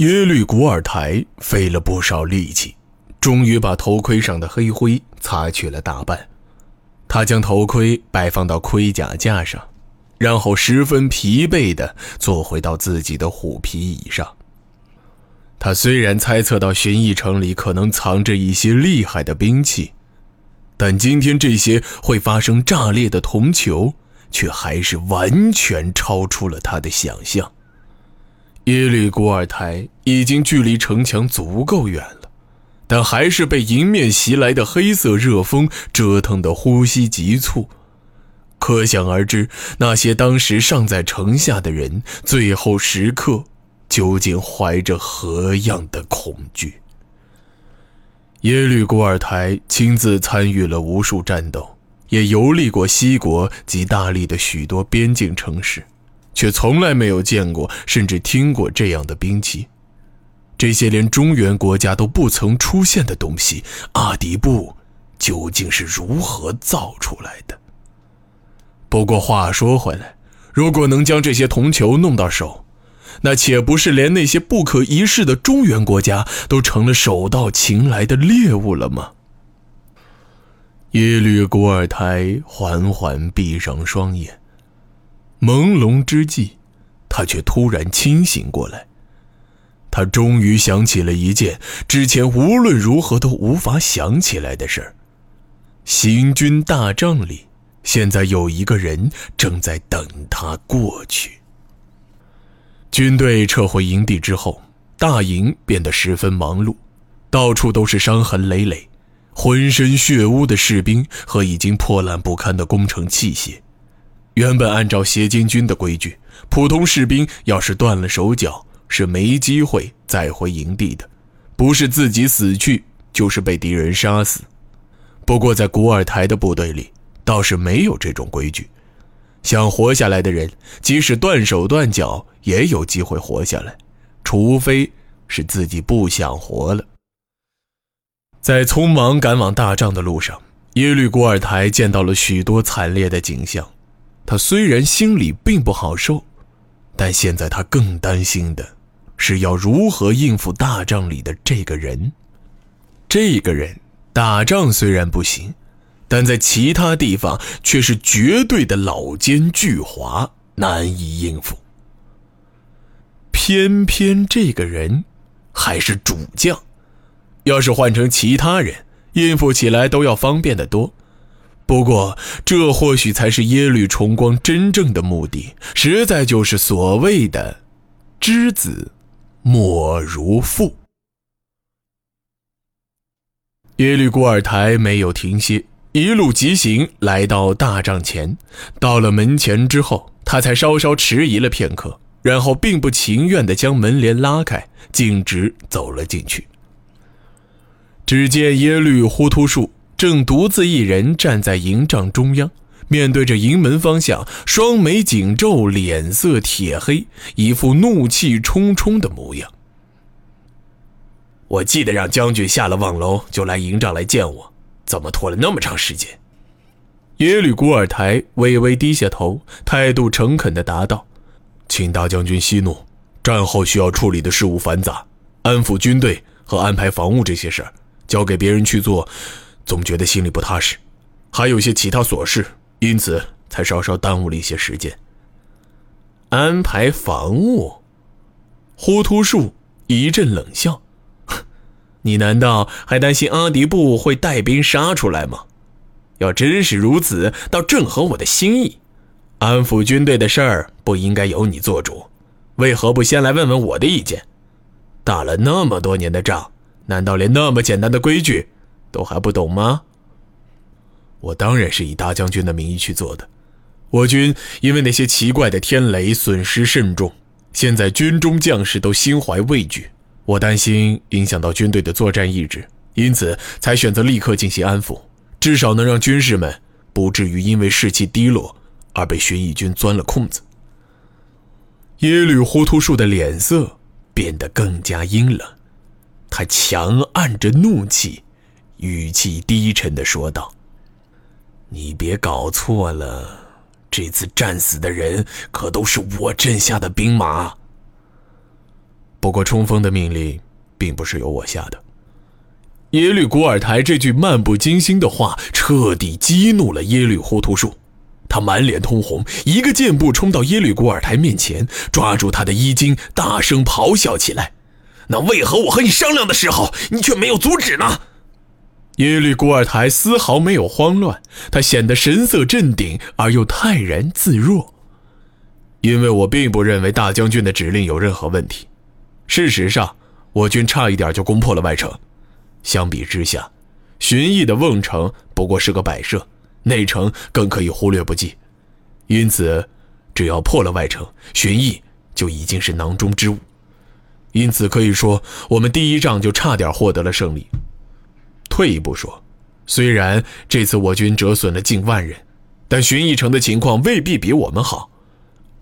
耶律古尔台费了不少力气，终于把头盔上的黑灰擦去了大半。他将头盔摆放到盔甲架上，然后十分疲惫地坐回到自己的虎皮椅上。他虽然猜测到寻邑城里可能藏着一些厉害的兵器，但今天这些会发生炸裂的铜球，却还是完全超出了他的想象。耶律古尔台已经距离城墙足够远了。但还是被迎面袭来的黑色热风折腾得呼吸急促，可想而知，那些当时尚在城下的人，最后时刻究竟怀着何样的恐惧？耶律古尔台亲自参与了无数战斗，也游历过西国及大利的许多边境城市，却从来没有见过，甚至听过这样的兵器。这些连中原国家都不曾出现的东西，阿迪布究竟是如何造出来的？不过话说回来，如果能将这些铜球弄到手，那岂不是连那些不可一世的中原国家都成了手到擒来的猎物了吗？耶律古尔台缓缓闭上双眼，朦胧之际，他却突然清醒过来。他终于想起了一件之前无论如何都无法想起来的事儿：行军大帐里，现在有一个人正在等他过去。军队撤回营地之后，大营变得十分忙碌，到处都是伤痕累累、浑身血污的士兵和已经破烂不堪的工程器械。原本按照协金军的规矩，普通士兵要是断了手脚，是没机会再回营地的，不是自己死去，就是被敌人杀死。不过在古尔台的部队里，倒是没有这种规矩。想活下来的人，即使断手断脚，也有机会活下来，除非是自己不想活了。在匆忙赶往大帐的路上，耶律古尔台见到了许多惨烈的景象。他虽然心里并不好受，但现在他更担心的。是要如何应付大帐里的这个人？这个人打仗虽然不行，但在其他地方却是绝对的老奸巨猾，难以应付。偏偏这个人还是主将，要是换成其他人，应付起来都要方便得多。不过，这或许才是耶律重光真正的目的，实在就是所谓的知子。莫如父。耶律古尔台没有停歇，一路疾行来到大帐前。到了门前之后，他才稍稍迟疑了片刻，然后并不情愿地将门帘拉开，径直走了进去。只见耶律忽突术正独自一人站在营帐中央。面对着营门方向，双眉紧皱，脸色铁黑，一副怒气冲冲的模样。我记得让将军下了望楼就来营帐来见我，怎么拖了那么长时间？耶律古尔台微微低下头，态度诚恳地答道：“请大将军息怒，战后需要处理的事务繁杂，安抚军队和安排防务这些事儿，交给别人去做，总觉得心里不踏实，还有些其他琐事。”因此才稍稍耽误了一些时间。安排防务，呼突树一阵冷笑：“你难道还担心阿迪布会带兵杀出来吗？要真是如此，倒正合我的心意。安抚军队的事儿不应该由你做主，为何不先来问问我的意见？打了那么多年的仗，难道连那么简单的规矩都还不懂吗？”我当然是以大将军的名义去做的。我军因为那些奇怪的天雷损失甚重，现在军中将士都心怀畏惧，我担心影响到军队的作战意志，因此才选择立刻进行安抚，至少能让军士们不至于因为士气低落而被寻义军钻了空子。耶律忽突术的脸色变得更加阴冷，他强按着怒气，语气低沉的说道。你别搞错了，这次战死的人可都是我镇下的兵马。不过冲锋的命令并不是由我下的。耶律古尔台这句漫不经心的话，彻底激怒了耶律糊涂树。他满脸通红，一个箭步冲到耶律古尔台面前，抓住他的衣襟，大声咆哮起来：“那为何我和你商量的时候，你却没有阻止呢？”耶律古尔台丝毫没有慌乱，他显得神色镇定而又泰然自若。因为我并不认为大将军的指令有任何问题。事实上，我军差一点就攻破了外城。相比之下，荀彧的瓮城不过是个摆设。内城更可以忽略不计，因此，只要破了外城，荀彧就已经是囊中之物。因此可以说，我们第一仗就差点获得了胜利。退一步说，虽然这次我军折损了近万人，但荀彧城的情况未必比我们好。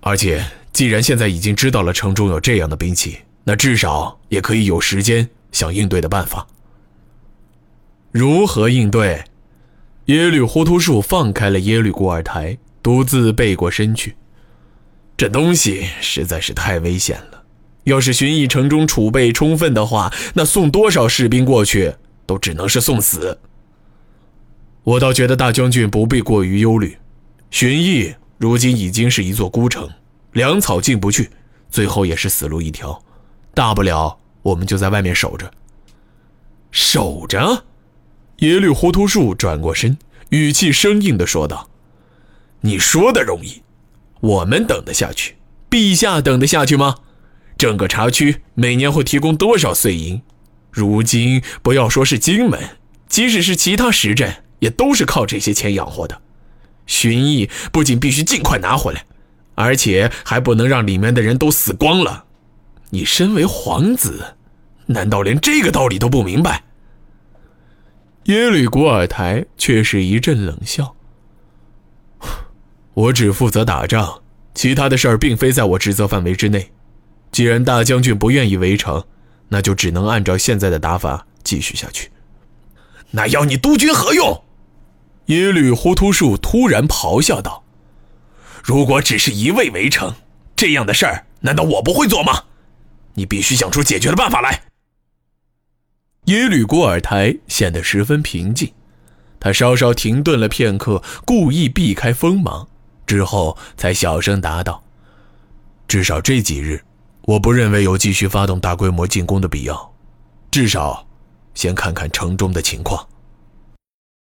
而且，既然现在已经知道了城中有这样的兵器，那至少也可以有时间想应对的办法。如何应对？耶律糊涂树放开了耶律古尔台，独自背过身去。这东西实在是太危险了。要是荀彧城中储备充分的话，那送多少士兵过去都只能是送死。我倒觉得大将军不必过于忧虑。荀彧如今已经是一座孤城，粮草进不去，最后也是死路一条。大不了我们就在外面守着。守着。耶律糊涂树转过身，语气生硬地说道：“你说的容易，我们等得下去？陛下等得下去吗？整个察区每年会提供多少碎银？如今不要说是荆门，即使是其他实镇，也都是靠这些钱养活的。荀彧不仅必须尽快拿回来，而且还不能让里面的人都死光了。你身为皇子，难道连这个道理都不明白？”耶律古尔台却是一阵冷笑。我只负责打仗，其他的事儿并非在我职责范围之内。既然大将军不愿意围城，那就只能按照现在的打法继续下去。那要你督军何用？耶律忽突术突然咆哮道：“如果只是一味围城，这样的事儿难道我不会做吗？你必须想出解决的办法来。”耶律古尔台显得十分平静，他稍稍停顿了片刻，故意避开锋芒，之后才小声答道：“至少这几日，我不认为有继续发动大规模进攻的必要。至少，先看看城中的情况。”